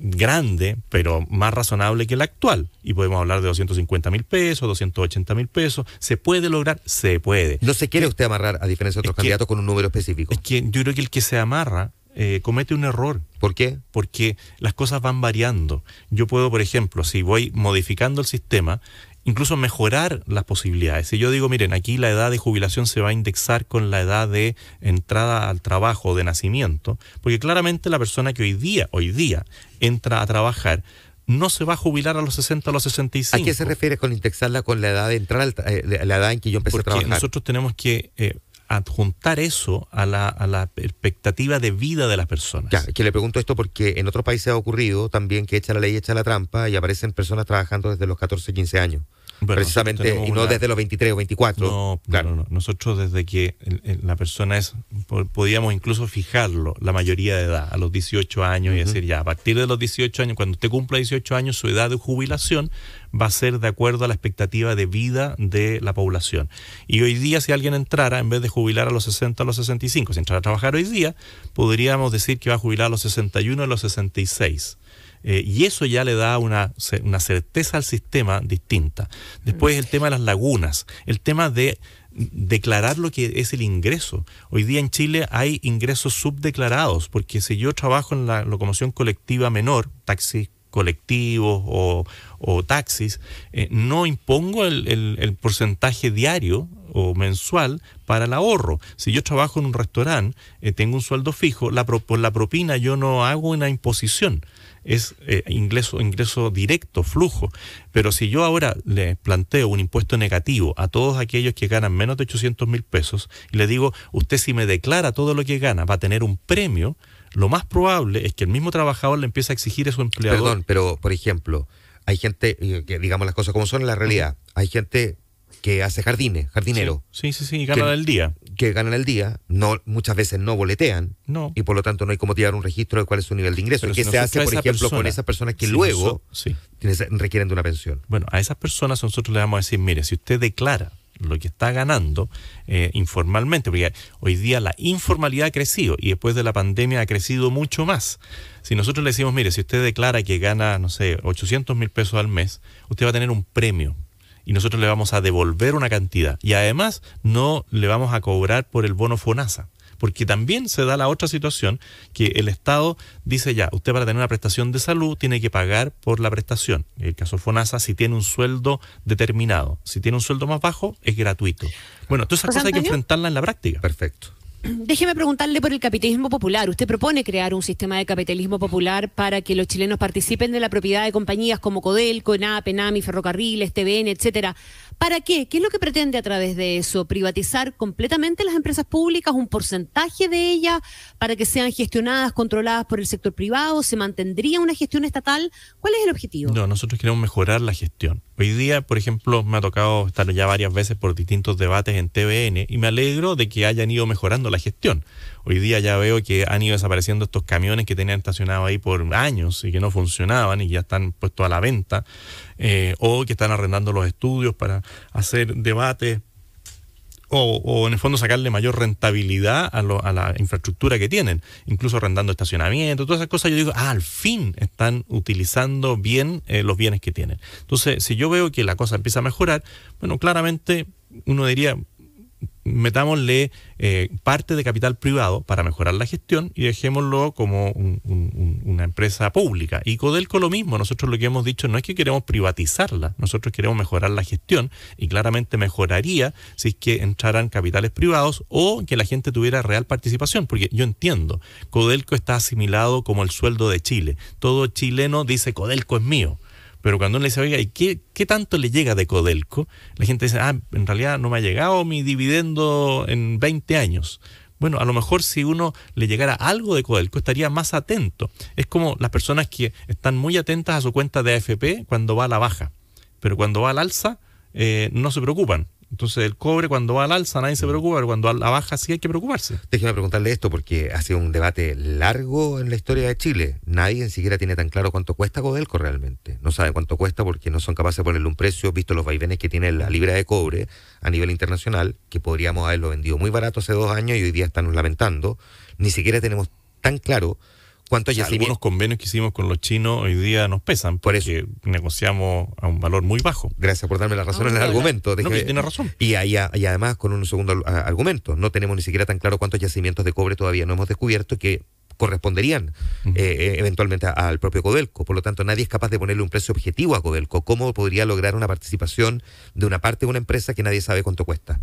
grande, pero más razonable que la actual. Y podemos hablar de 250 mil pesos, 280 mil pesos. ¿Se puede lograr? Se puede. No se quiere usted amarrar, a diferencia de otros candidatos, con un número específico. Es que yo creo que el que se amarra eh, comete un error. ¿Por qué? Porque las cosas van variando. Yo puedo, por ejemplo, si voy modificando el sistema, incluso mejorar las posibilidades. Si yo digo, miren, aquí la edad de jubilación se va a indexar con la edad de entrada al trabajo de nacimiento, porque claramente la persona que hoy día, hoy día entra a trabajar no se va a jubilar a los 60 o los 65. ¿A qué se refiere con indexarla con la edad de entrar, al, eh, la edad en que yo empecé a trabajar? Nosotros tenemos que eh, adjuntar eso a la, a la, expectativa de vida de las personas. Ya, que le pregunto esto porque en otros países ha ocurrido también que echa la ley, echa la trampa y aparecen personas trabajando desde los 14, 15 años. Precisamente, y no desde los 23 o 24. No, claro. No, Nosotros desde que la persona es, podíamos incluso fijarlo, la mayoría de edad, a los 18 años, y decir, ya, a partir de los 18 años, cuando usted cumpla 18 años, su edad de jubilación va a ser de acuerdo a la expectativa de vida de la población. Y hoy día, si alguien entrara, en vez de jubilar a los 60 a los 65, si entrara a trabajar hoy día, podríamos decir que va a jubilar a los 61 a los 66. Eh, y eso ya le da una, una, certeza al sistema distinta. Después el tema de las lagunas, el tema de declarar lo que es el ingreso. Hoy día en Chile hay ingresos subdeclarados, porque si yo trabajo en la locomoción colectiva menor, taxis colectivos o, taxis, eh, no impongo el, porcentaje diario o mensual para el ahorro. Si yo trabajo en un restaurante, eh, tengo un sueldo fijo, la, por la propina yo no hago una imposición es eh, ingreso, ingreso directo, flujo. Pero si yo ahora le planteo un impuesto negativo a todos aquellos que ganan menos de 800 mil pesos y le digo, usted si me declara todo lo que gana va a tener un premio, lo más probable es que el mismo trabajador le empiece a exigir a su empleador. Perdón, pero por ejemplo, hay gente, eh, que digamos las cosas como son en la realidad, hay gente que hace jardines, jardinero. Sí, sí, sí, y ganan el día. Que ganan el día, no, muchas veces no boletean. No. Y por lo tanto no hay como tirar un registro de cuál es su nivel de ingreso. ¿Qué se hace, por ejemplo, con esas personas que luego requieren de una pensión? Bueno, a esas personas nosotros le vamos a decir, mire, si usted declara lo que está ganando eh, informalmente, porque hoy día la informalidad ha crecido y después de la pandemia ha crecido mucho más. Si nosotros le decimos, mire, si usted declara que gana, no sé, 800 mil pesos al mes, usted va a tener un premio y nosotros le vamos a devolver una cantidad. Y además no le vamos a cobrar por el bono FONASA. Porque también se da la otra situación que el Estado dice ya, usted para tener una prestación de salud tiene que pagar por la prestación. En el caso FONASA, si tiene un sueldo determinado, si tiene un sueldo más bajo, es gratuito. Bueno, todas esas cosas hay que enfrentarlas en la práctica. Perfecto. Déjeme preguntarle por el capitalismo popular. Usted propone crear un sistema de capitalismo popular para que los chilenos participen de la propiedad de compañías como Codelco, ENAP, ENAMI, Ferrocarriles, TVN, etcétera. ¿Para qué? ¿Qué es lo que pretende a través de eso? ¿Privatizar completamente las empresas públicas, un porcentaje de ellas, para que sean gestionadas, controladas por el sector privado? ¿Se mantendría una gestión estatal? ¿Cuál es el objetivo? No, nosotros queremos mejorar la gestión. Hoy día, por ejemplo, me ha tocado estar ya varias veces por distintos debates en TVN y me alegro de que hayan ido mejorando la gestión. Hoy día ya veo que han ido desapareciendo estos camiones que tenían estacionados ahí por años y que no funcionaban y ya están puestos a la venta, eh, o que están arrendando los estudios para hacer debates o, en el fondo sacarle mayor rentabilidad a, la infraestructura que tienen, incluso arrendando estacionamiento, todas esas cosas, yo digo, ah, al fin están utilizando bien eh, los bienes que tienen. Entonces, si yo veo que la cosa empieza a mejorar, bueno, claramente uno diría, metámosle eh, parte de capital privado para mejorar la gestión y dejémoslo como una empresa pública. Y Codelco lo mismo, nosotros lo que hemos dicho no es que queremos privatizarla, nosotros queremos mejorar la gestión y claramente mejoraría si es que entraran capitales privados o que la gente tuviera real participación, porque yo entiendo, Codelco está asimilado como el sueldo de Chile. Todo chileno dice Codelco es mío. Pero cuando uno le dice, oiga, ¿y qué, qué tanto le llega de Codelco? La gente dice, ah, en realidad no me ha llegado mi dividendo en 20 años. Bueno, a lo mejor si uno le llegara algo de Codelco estaría más atento. Es como las personas que están muy atentas a su cuenta de AFP cuando va a la baja, pero cuando va al alza eh, no se preocupan. Entonces el cobre cuando va al alza nadie se mm. preocupa, pero cuando va a la baja sí hay que preocuparse. Déjeme preguntarle esto porque ha sido un debate largo en la historia de Chile. Nadie ni siquiera tiene tan claro cuánto cuesta Codelco realmente. No sabe cuánto cuesta porque no son capaces de ponerle un precio, visto los vaivenes que tiene la libra de cobre a nivel internacional, que podríamos haberlo vendido muy barato hace dos años y hoy día están lamentando. Ni siquiera tenemos tan claro ¿Cuántos Algunos convenios que hicimos con los chinos hoy día nos pesan por eso negociamos a un valor muy bajo. Gracias por darme la razón en el argumento. No, tiene razón. Y, y, además con un segundo argumento, no tenemos ni siquiera tan claro cuántos yacimientos de cobre todavía no hemos descubierto que corresponderían eh, eh, eventualmente al propio Codelco. Por lo tanto, nadie es capaz de ponerle un precio objetivo a Codelco. ¿Cómo podría lograr una participación de una parte de una empresa que nadie sabe cuánto cuesta?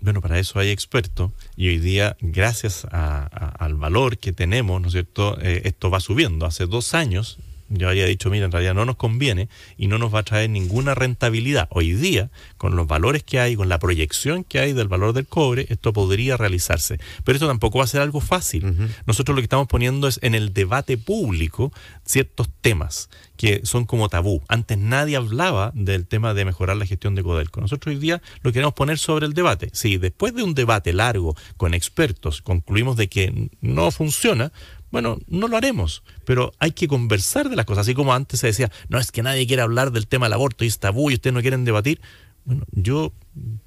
Bueno, para eso hay expertos y hoy día, gracias al valor que tenemos, ¿no es cierto?, eh, esto va subiendo. Hace dos años yo habría dicho, mira, en realidad no nos conviene y no nos va a traer ninguna rentabilidad. Hoy día, con los valores que hay, con la proyección que hay del valor del cobre, esto podría realizarse. Pero esto tampoco va a ser algo fácil. Nosotros lo que estamos poniendo es en el debate público ciertos temas que son como tabú. Antes nadie hablaba del tema de mejorar la gestión de Codelco. Nosotros hoy día lo queremos poner sobre el debate. Si después de un debate largo con expertos concluimos de que no funciona, bueno, no lo haremos, pero hay que conversar de las cosas, así como antes se decía, no es que nadie quiere hablar del tema del aborto y es tabú y ustedes no quieren debatir. Bueno, yo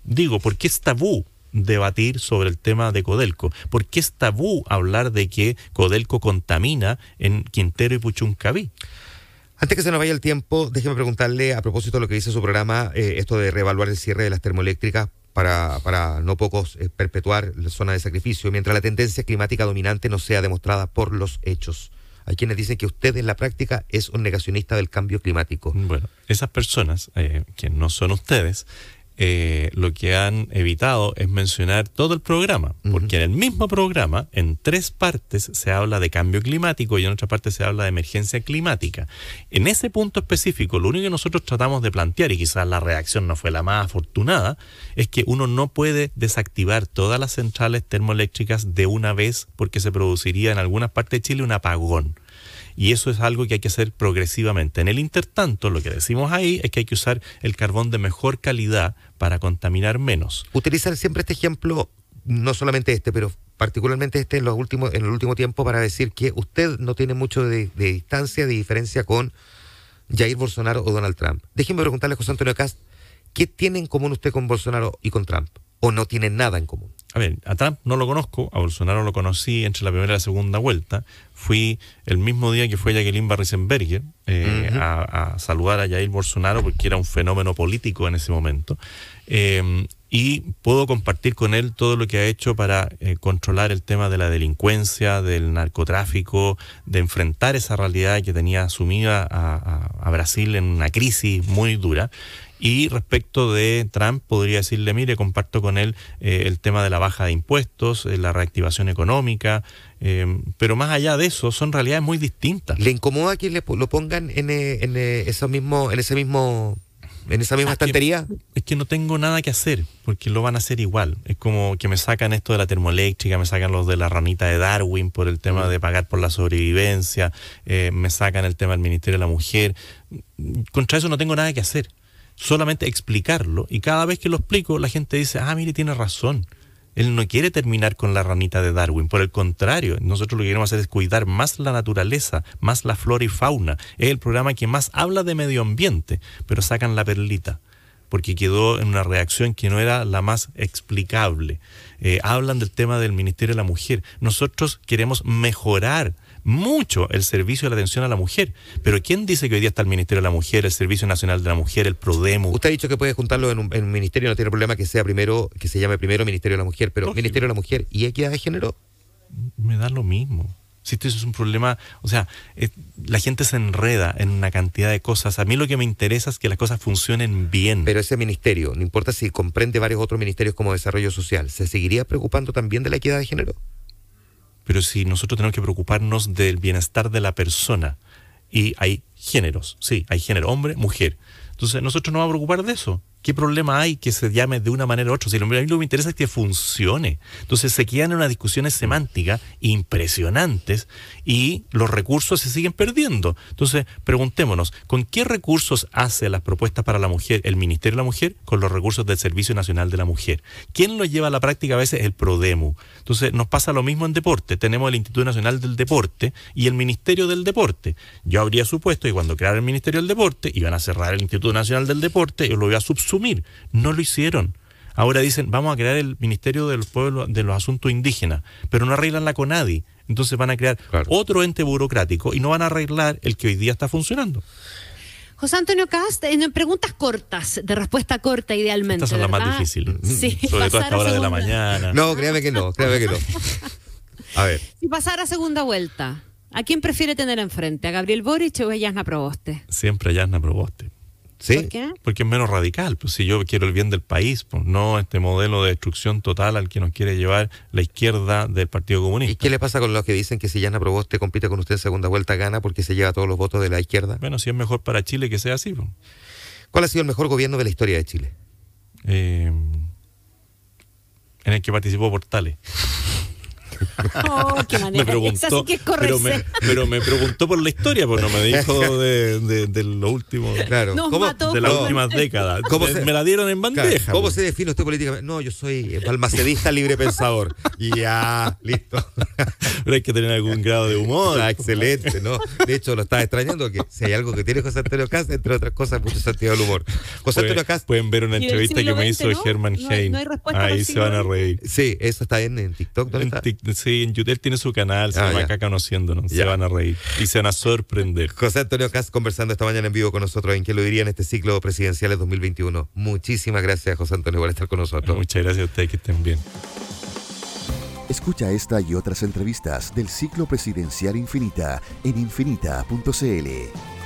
digo, ¿por qué es tabú debatir sobre el tema de Codelco? ¿Por qué es tabú hablar de que Codelco contamina en Quintero y Puchuncaví? Antes que se nos vaya el tiempo, déjeme preguntarle a propósito de lo que dice su programa, eh, esto de reevaluar el cierre de las termoeléctricas para, para no pocos eh, perpetuar la zona de sacrificio, mientras la tendencia climática dominante no sea demostrada por los hechos. Hay quienes dicen que usted en la práctica es un negacionista del cambio climático. Bueno, esas personas, eh, que no son ustedes, eh, lo que han evitado es mencionar todo el programa, porque en el mismo programa, en tres partes, se habla de cambio climático y en otra parte se habla de emergencia climática. En ese punto específico, lo único que nosotros tratamos de plantear, y quizás la reacción no fue la más afortunada, es que uno no puede desactivar todas las centrales termoeléctricas de una vez porque se produciría en algunas partes de Chile un apagón y eso es algo que hay que hacer progresivamente. En el intertanto, lo que decimos ahí es que hay que usar el carbón de mejor calidad para contaminar menos. Utilizar siempre este ejemplo, no solamente este, pero particularmente este en, los últimos, en el último tiempo para decir que usted no tiene mucho de, distancia, de diferencia con Jair Bolsonaro o Donald Trump. Déjeme preguntarle a José Antonio Cast, ¿qué tiene en común usted con Bolsonaro y con Trump? ¿O no tiene nada en común? A ver, a Trump no lo conozco, a Bolsonaro lo conocí entre la primera y la segunda vuelta. Fui el mismo día que fue Jacqueline Barrisenberger eh, a, saludar a Jair Bolsonaro porque era un fenómeno político en ese momento. Eh, y puedo compartir con él todo lo que ha hecho para eh, controlar el tema de la delincuencia, del narcotráfico, de enfrentar esa realidad que tenía asumida a Brasil en una crisis muy dura y respecto de Trump, podría decirle, mire, comparto con él eh, el tema de la baja de impuestos, eh, la reactivación económica, eh, pero más allá de eso, son realidades muy distintas. ¿Le incomoda que le, lo pongan en, en, eso mismo, en ese mismo en esa misma estantería? es que no tengo nada que hacer, porque lo van a hacer igual. Es como que me sacan esto de la termoeléctrica, me sacan los de la ranita de Darwin por el tema de pagar por la sobrevivencia, me sacan el tema del Ministerio de la Mujer. Contra eso no tengo nada que hacer solamente explicarlo. Y cada vez que lo explico, la gente dice, ah, mire, tiene razón. Él no quiere terminar con la ranita de Darwin, por el contrario, nosotros lo que queremos hacer es cuidar más la naturaleza, más la flora y fauna. Es el programa que más habla de medio ambiente, pero sacan la perlita, porque quedó en una reacción que no era la más explicable. Eh, hablan del tema del Ministerio de la Mujer. Nosotros queremos mejorar mucho el servicio de la atención a la mujer. Pero ¿quién dice que hoy día está el Ministerio de la Mujer, el Servicio Nacional de la Mujer, el PRODEMU? Usted ha dicho que puede juntarlo en un, ministerio, no tiene problema que sea primero, que se llame primero Ministerio de la Mujer, pero Ministerio de la Mujer y Equidad de Género. Me da lo mismo. Si esto es un problema, o sea, la gente se enreda en una cantidad de cosas. A mí lo que me interesa es que las cosas funcionen bien. Pero ese ministerio, no importa si comprende varios otros ministerios como desarrollo social, ¿se seguiría preocupando también de la equidad de género? Pero si nosotros tenemos que preocuparnos del bienestar de la persona, y hay géneros, sí, hay género, hombre, mujer. Entonces, nosotros nos vamos a preocupar de eso. ¿Qué problema hay que se llame de una manera u otra? Si a mí lo que me interesa es que funcione. Entonces se quedan en unas discusiones semánticas impresionantes y los recursos se siguen perdiendo. Entonces preguntémonos, ¿con qué recursos hace las propuestas para la mujer el Ministerio de la Mujer? Con los recursos del Servicio Nacional de la Mujer. ¿Quién lo lleva a la práctica a veces? El PRODEMU. Entonces nos pasa lo mismo en deporte. Tenemos el Instituto Nacional del Deporte y el Ministerio del Deporte. Yo habría supuesto que cuando crearon el Ministerio del Deporte iban a cerrar el Instituto Nacional del Deporte y lo iba a subsumir no lo hicieron. Ahora dicen, vamos a crear el Ministerio del Pueblo de los Asuntos Indígenas, pero no arreglan la CONADI. Entonces van a crear otro ente burocrático y no van a arreglar el que hoy día está funcionando. José Antonio Cast, en preguntas cortas, de respuesta corta idealmente. Estas son las más difíciles. Sí, Sobre todo a esta hora de la mañana. No, créame que no, créame que no. A ver. Si pasara segunda vuelta, ¿a quién prefiere tener enfrente? ¿A Gabriel Boric o a Yasna Proboste? Siempre a Yasna Proboste ¿Sí? ¿Por qué? Porque es menos radical. Pues si yo quiero el bien del país, pues no este modelo de destrucción total al que nos quiere llevar la izquierda del Partido ¿Y Comunista. qué le pasa con los que dicen que si Yana Proboste compite con usted en segunda vuelta gana porque se lleva todos los votos de la izquierda? Bueno, si es mejor para Chile que sea así. pues. ¿Cuál ha sido el mejor gobierno de la historia de Chile? Eh, en el que participó Portales. Oh, qué manera. me preguntó, sí que es pero, me, pero me preguntó por la historia, pues no me dijo de, de, de lo último, Claro. Nos ¿Cómo, mató. de las No. últimas décadas. ¿Cómo me, se- me la dieron en Claro, bandeja. ¿Cómo pues. se define usted políticamente? No, yo soy balmacedista libre pensador. Ya, listo. Pero hay que tener algún grado de humor. Está excelente, ¿no? De hecho, lo estaba extrañando que si hay algo que tiene José Antonio Cast, entre otras cosas, mucho sentido del humor. José Antonio Cast, pueden ver una entrevista que me hizo ¿no? Herman No hay- Hein. no Ahí se van a reír. sí, eso está en, en TikTok. ¿Dónde En está? Sí, en YouTube tiene su canal, se Ah, llama ya. acá conociéndonos. Se van a reír y se van a sorprender. José Antonio Cast conversando esta mañana en vivo con nosotros en que lo diría en este ciclo presidencial 2021. Muchísimas gracias, José Antonio, por estar con nosotros. Muchas gracias a ustedes que estén bien. Escucha esta y otras entrevistas del ciclo presidencial Infinita en infinita.cl.